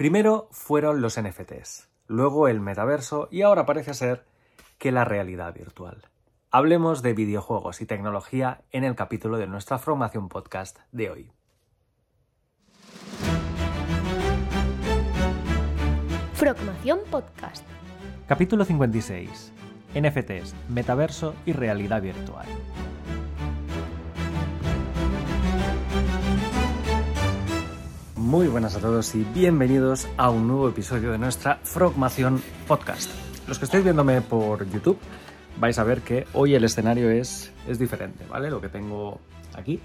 Primero fueron los NFTs, luego el metaverso y ahora parece ser que la realidad virtual. Hablemos de videojuegos y tecnología en el capítulo de nuestra formación podcast de hoy. Frogmación Podcast. Capítulo 56. NFTs, metaverso y realidad virtual. Muy buenas a todos y bienvenidos a un nuevo episodio de nuestra Frogmación Podcast. Los que estáis viéndome por YouTube vais a ver que hoy el escenario es, es diferente, ¿vale? Lo que tengo aquí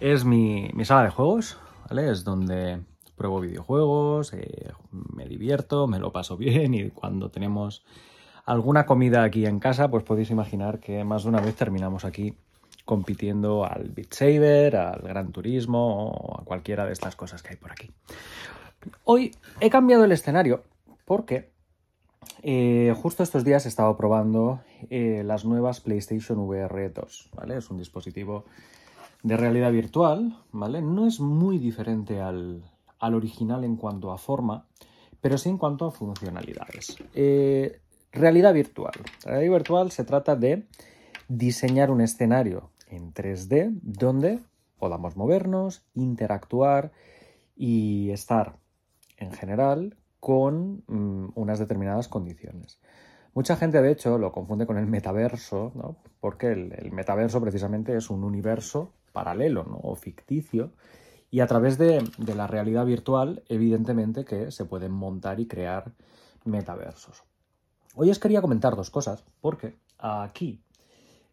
es mi, mi sala de juegos, ¿vale? Es donde pruebo videojuegos, eh, me divierto, me lo paso bien y cuando tenemos alguna comida aquí en casa, pues podéis imaginar que más de una vez terminamos aquí compitiendo al Beat Saber, al Gran Turismo o a cualquiera de estas cosas que hay por aquí. Hoy he cambiado el escenario porque eh, justo estos días he estado probando eh, las nuevas PlayStation VR 2, ¿vale? Es un dispositivo de realidad virtual, ¿vale? No es muy diferente al, al original en cuanto a forma, pero sí en cuanto a funcionalidades. Eh, realidad virtual. realidad virtual se trata de diseñar un escenario en 3D donde podamos movernos, interactuar y estar en general con mm, unas determinadas condiciones. Mucha gente, de hecho, lo confunde con el metaverso, ¿no? porque el, metaverso precisamente es un universo paralelo ¿no? o ficticio y a través de, de la realidad virtual, evidentemente que se pueden montar y crear metaversos. Hoy os quería comentar dos cosas, porque aquí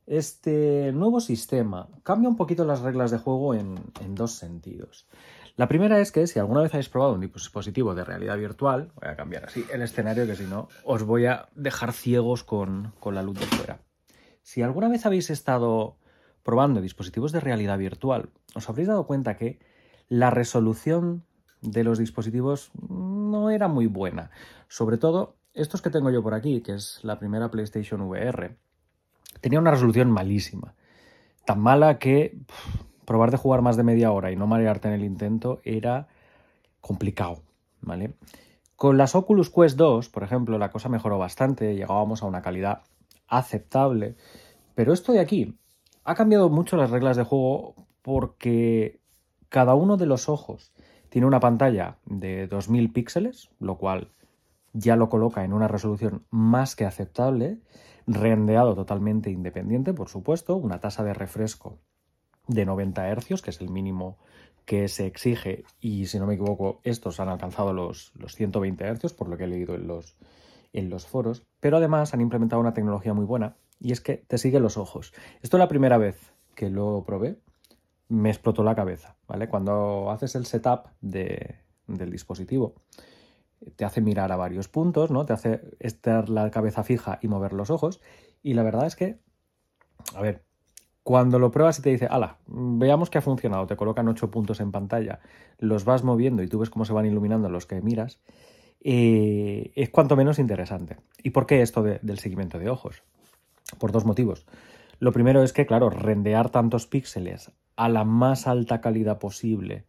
este nuevo sistema cambia un poquito las reglas de juego en, dos sentidos. La primera es que si alguna vez habéis probado un dispositivo de realidad virtual, voy a cambiar así el escenario que si no os voy a dejar ciegos con, con la luz de fuera. Si alguna vez habéis estado probando dispositivos de realidad virtual, os habréis dado cuenta que la resolución de los dispositivos no era muy buena. Sobre todo estos que tengo yo por aquí, que es la primera PlayStation VR, tenía una resolución malísima. Tan mala que probar de jugar más de media hora y no marearte en el intento era complicado, ¿vale? Con las Oculus Quest 2, por ejemplo, la cosa mejoró bastante, llegábamos a una calidad aceptable, pero esto de aquí ha cambiado mucho las reglas de juego porque cada uno de los ojos tiene una pantalla de 2000 píxeles, lo cual ya lo coloca en una resolución más que aceptable, rendeado totalmente independiente, por supuesto, una tasa de refresco de 90 Hz, que es el mínimo que se exige, y si no me equivoco, estos han alcanzado los, los 120 Hz, por lo que he leído en los, en los foros, pero además han implementado una tecnología muy buena, y es que te sigue los ojos. Esto es la primera vez que lo probé, me explotó la cabeza, ¿vale? Cuando haces el setup de, del dispositivo, te hace mirar a varios puntos, ¿no? Te hace estar la cabeza fija y mover los ojos. Y la verdad es que, a ver, cuando lo pruebas y te dice, ala, veamos que ha funcionado, te colocan ocho puntos en pantalla, los vas moviendo y tú ves cómo se van iluminando los que miras, eh, es cuanto menos interesante. ¿Y por qué esto de, del seguimiento de ojos? Por dos motivos. Lo primero es que, claro, rendear tantos píxeles a la más alta calidad posible,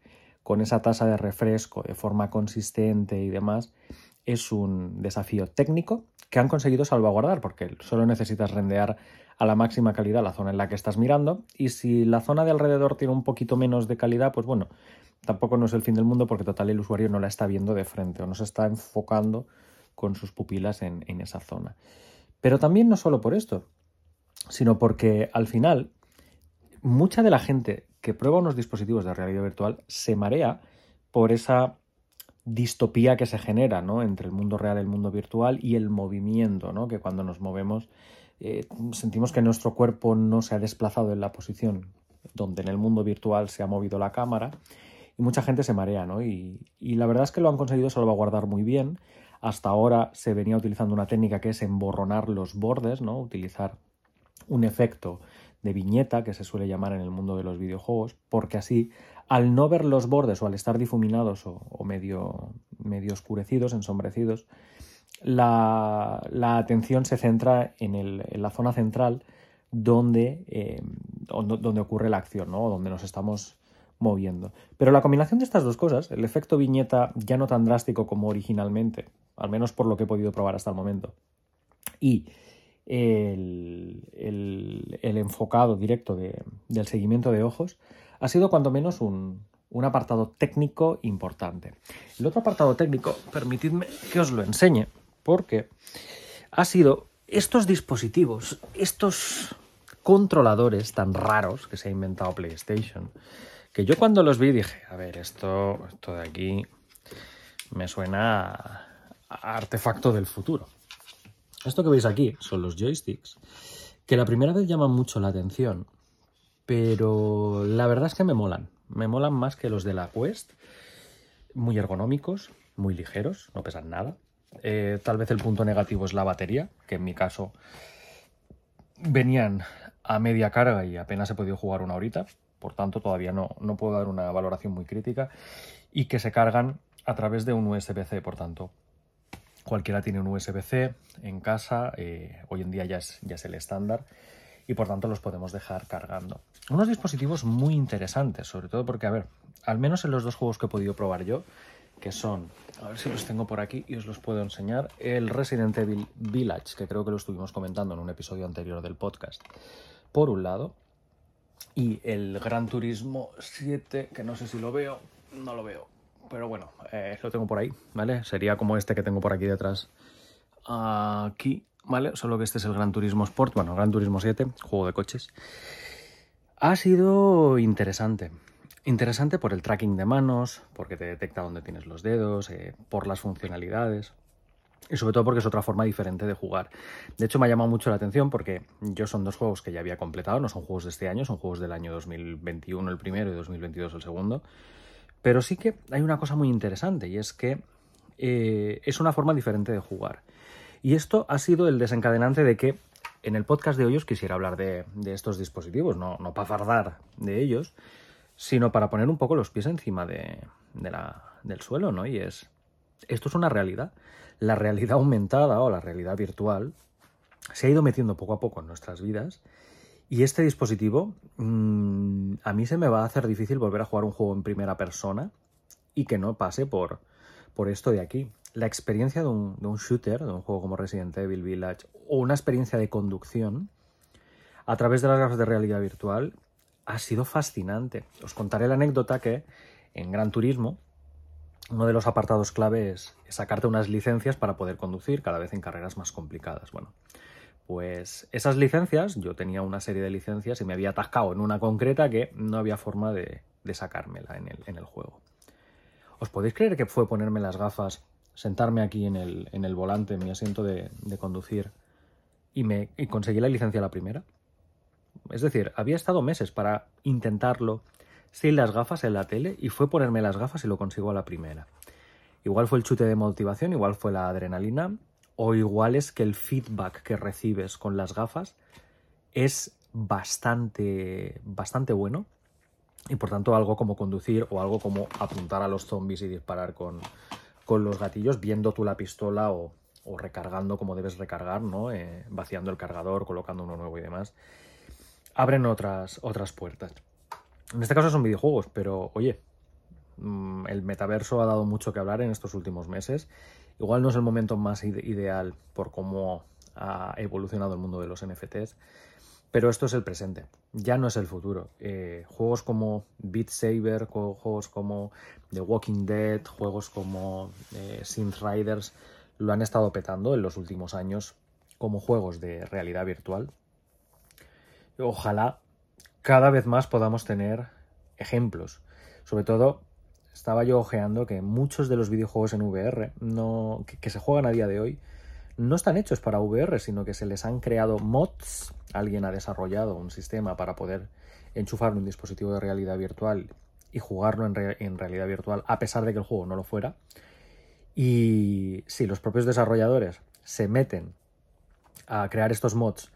con esa tasa de refresco de forma consistente y demás, es un desafío técnico que han conseguido salvaguardar, porque solo necesitas rendear a la máxima calidad la zona en la que estás mirando, y si la zona de alrededor tiene un poquito menos de calidad, pues bueno, tampoco no es el fin del mundo porque total el usuario no la está viendo de frente o no se está enfocando con sus pupilas en, en esa zona. Pero también no solo por esto, sino porque al final mucha de la gente que prueba unos dispositivos de realidad virtual se marea por esa distopía que se genera entre el mundo real y el mundo virtual y el movimiento, ¿no? que cuando nos movemos eh, sentimos que nuestro cuerpo no se ha desplazado en la posición donde en el mundo virtual se ha movido la cámara y mucha gente se marea, ¿no? Y, y la verdad es que lo han conseguido salvaguardar muy bien. Hasta ahora se venía utilizando una técnica que es emborronar los bordes, ¿no? Utilizar un efecto de viñeta que se suele llamar en el mundo de los videojuegos, porque así, al no ver los bordes o al estar difuminados o, medio, medio oscurecidos, ensombrecidos, la, la, atención se centra en, el, en la zona central donde, eh, donde ocurre la acción, ¿no? donde nos estamos moviendo. Pero la combinación de estas dos cosas, el efecto viñeta ya no tan drástico como originalmente, al menos por lo que he podido probar hasta el momento, y el, enfocado directo del seguimiento de ojos, ha sido cuando menos un, un apartado técnico importante. El otro apartado técnico, permitidme que os lo enseñe, porque ha sido estos dispositivos, estos controladores tan raros que se ha inventado PlayStation, que yo cuando los vi dije, a ver, esto, esto de aquí me suena a artefacto del futuro. Esto que veis aquí son los joysticks, que la primera vez llaman mucho la atención, pero la verdad es que me molan. Me molan más que los de la Quest, muy ergonómicos, muy ligeros, no pesan nada. Eh, tal vez el punto negativo es la batería, que en mi caso venían a media carga y apenas he podido jugar una horita, por tanto todavía no, no puedo dar una valoración muy crítica, y que se cargan a través de un USB-C, por tanto cualquiera tiene un USB-C en casa, eh, hoy en día ya es, ya es el estándar y por tanto los podemos dejar cargando. Unos dispositivos muy interesantes, sobre todo porque, a ver, al menos en los dos juegos que he podido probar yo, que son, a ver si los tengo por aquí y os los puedo enseñar, el Resident Evil Village, que creo que lo estuvimos comentando en un episodio anterior del podcast, por un lado, y el Gran Turismo 7, que no sé si lo veo, no lo veo, pero bueno, eh, lo tengo por ahí, ¿vale? Sería como este que tengo por aquí detrás, aquí, ¿vale? Solo que este es el Gran Turismo Sport, bueno, Gran Turismo 7, juego de coches. Ha sido interesante. Interesante por el tracking de manos, porque te detecta dónde tienes los dedos, eh, por las funcionalidades y sobre todo porque es otra forma diferente de jugar. De hecho, me ha llamado mucho la atención porque yo son dos juegos que ya había completado, no son juegos de este año, son juegos del año 2021 el primero y 2022 el segundo. Pero sí que hay una cosa muy interesante y es que eh, es una forma diferente de jugar. Y esto ha sido el desencadenante de que en el podcast de hoy os quisiera hablar de, estos dispositivos, no, no, para fardar de ellos, sino para poner un poco los pies encima de, la, del suelo, ¿no? Y es, esto es una realidad. La realidad aumentada o la realidad virtual se ha ido metiendo poco a poco en nuestras vidas y este dispositivo mmm, a mí se me va a hacer difícil volver a jugar un juego en primera persona y que no pase por, por esto de aquí la experiencia de un, shooter, de un juego como Resident Evil Village, o una experiencia de conducción a través de las gafas de realidad virtual ha sido fascinante. Os contaré la anécdota que en Gran Turismo uno de los apartados clave es sacarte unas licencias para poder conducir cada vez en carreras más complicadas. Bueno, pues esas licencias, yo tenía una serie de licencias y me había atascado en una concreta que no había forma de, sacármela en el, juego. ¿Os podéis creer que fue ponerme las gafas sentarme aquí en el, volante, en mi asiento de, conducir, y, me, conseguí la licencia la primera. Es decir, había estado meses para intentarlo sin las gafas en la tele y fue ponerme las gafas y lo consigo a la primera. Igual fue el chute de motivación, igual fue la adrenalina, o igual es que el feedback que recibes con las gafas es bastante, bastante bueno. Y por tanto, algo como conducir o algo como apuntar a los zombies y disparar con, con los gatillos, viendo tú la pistola o, recargando como debes recargar, ¿no? Eh, vaciando el cargador, colocando uno nuevo y demás, abren otras, otras puertas. En este caso son videojuegos, pero oye, el metaverso ha dado mucho que hablar en estos últimos meses. Igual no es el momento más ideal por cómo ha evolucionado el mundo de los NFTs, pero esto es el presente, ya no es el futuro. Eh, juegos como Beat Saber, juegos como The Walking Dead, juegos como eh, Synth Riders lo han estado petando en los últimos años como juegos de realidad virtual. Ojalá cada vez más podamos tener ejemplos. Sobre todo, estaba yo ojeando que muchos de los videojuegos en VR no, que se juegan a día de hoy no están hechos para VR, sino que se les han creado mods. Alguien ha desarrollado un sistema para poder enchufar un dispositivo de realidad virtual y jugarlo en, realidad virtual a pesar de que el juego no lo fuera. Y si los propios desarrolladores se meten a crear estos mods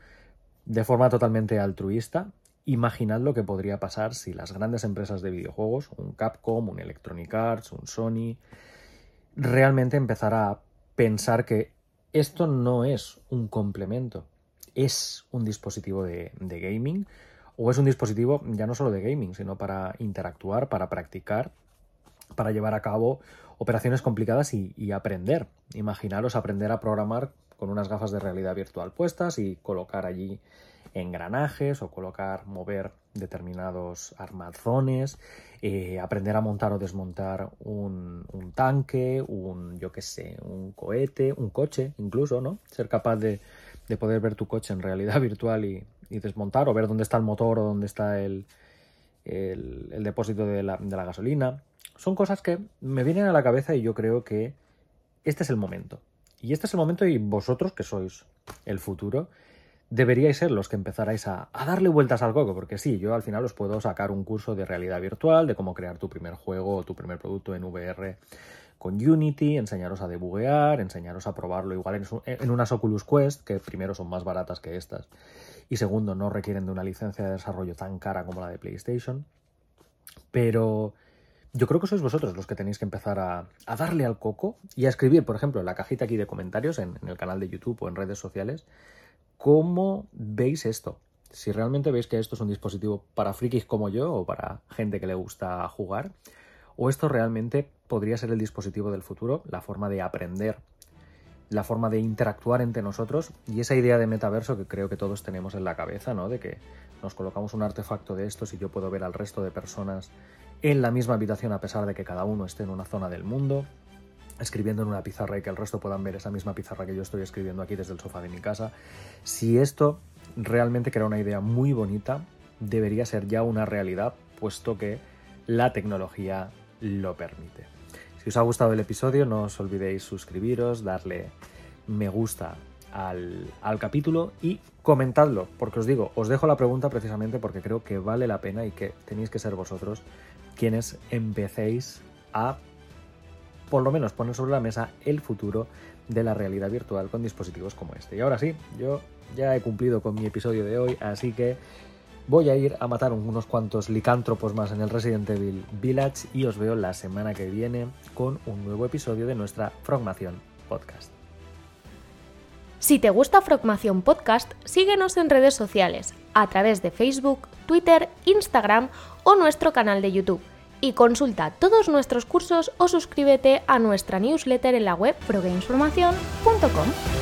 de forma totalmente altruista, imaginad lo que podría pasar si las grandes empresas de videojuegos, un Capcom, un Electronic Arts, un Sony, realmente empezara a pensar que esto no es un complemento, es un dispositivo de, gaming o es un dispositivo ya no solo de gaming, sino para interactuar, para practicar, para llevar a cabo operaciones complicadas y, y aprender. Imaginaros aprender a programar con unas gafas de realidad virtual puestas y colocar allí engranajes o colocar, mover determinados armazones, eh, aprender a montar o desmontar un, tanque, un, yo qué sé, un cohete, un coche incluso, ¿no? Ser capaz de, poder ver tu coche en realidad virtual y, desmontar o ver dónde está el motor o dónde está el, el, depósito de la, de la gasolina. Son cosas que me vienen a la cabeza y yo creo que este es el momento. Y este es el momento y vosotros, que sois el futuro, deberíais ser los que empezarais a, darle vueltas al coco, porque sí, yo al final os puedo sacar un curso de realidad virtual, de cómo crear tu primer juego o tu primer producto en VR con Unity, enseñaros a debuguear, enseñaros a probarlo igual en, unas Oculus Quest, que primero son más baratas que estas, y segundo, no requieren de una licencia de desarrollo tan cara como la de PlayStation. Pero yo creo que sois vosotros los que tenéis que empezar a, darle al coco y a escribir, por ejemplo, en la cajita aquí de comentarios en, el canal de YouTube o en redes sociales, cómo veis esto. Si realmente veis que esto es un dispositivo para frikis como yo o para gente que le gusta jugar, o esto realmente podría ser el dispositivo del futuro, la forma de aprender, la forma de interactuar entre nosotros y esa idea de metaverso que creo que todos tenemos en la cabeza, ¿no? De que nos colocamos un artefacto de estos y yo puedo ver al resto de personas en la misma habitación a pesar de que cada uno esté en una zona del mundo, escribiendo en una pizarra y que el resto puedan ver esa misma pizarra que yo estoy escribiendo aquí desde el sofá de mi casa. Si esto realmente era una idea muy bonita, debería ser ya una realidad, puesto que la tecnología lo permite. Si os ha gustado el episodio, no os olvidéis suscribiros, darle me gusta al, al, capítulo y comentadlo, porque os digo, os dejo la pregunta precisamente porque creo que vale la pena y que tenéis que ser vosotros quienes empecéis a, por lo menos, poner sobre la mesa el futuro de la realidad virtual con dispositivos como este. Y ahora sí, yo ya he cumplido con mi episodio de hoy, así que voy a ir a matar unos cuantos licántropos más en el Resident Evil Village y os veo la semana que viene con un nuevo episodio de nuestra Frogmación Podcast. Si te gusta Frogmación Podcast, síguenos en redes sociales, a través de Facebook, Twitter, Instagram o nuestro canal de YouTube. Y consulta todos nuestros cursos o suscríbete a nuestra newsletter en la web progamesformacion.com.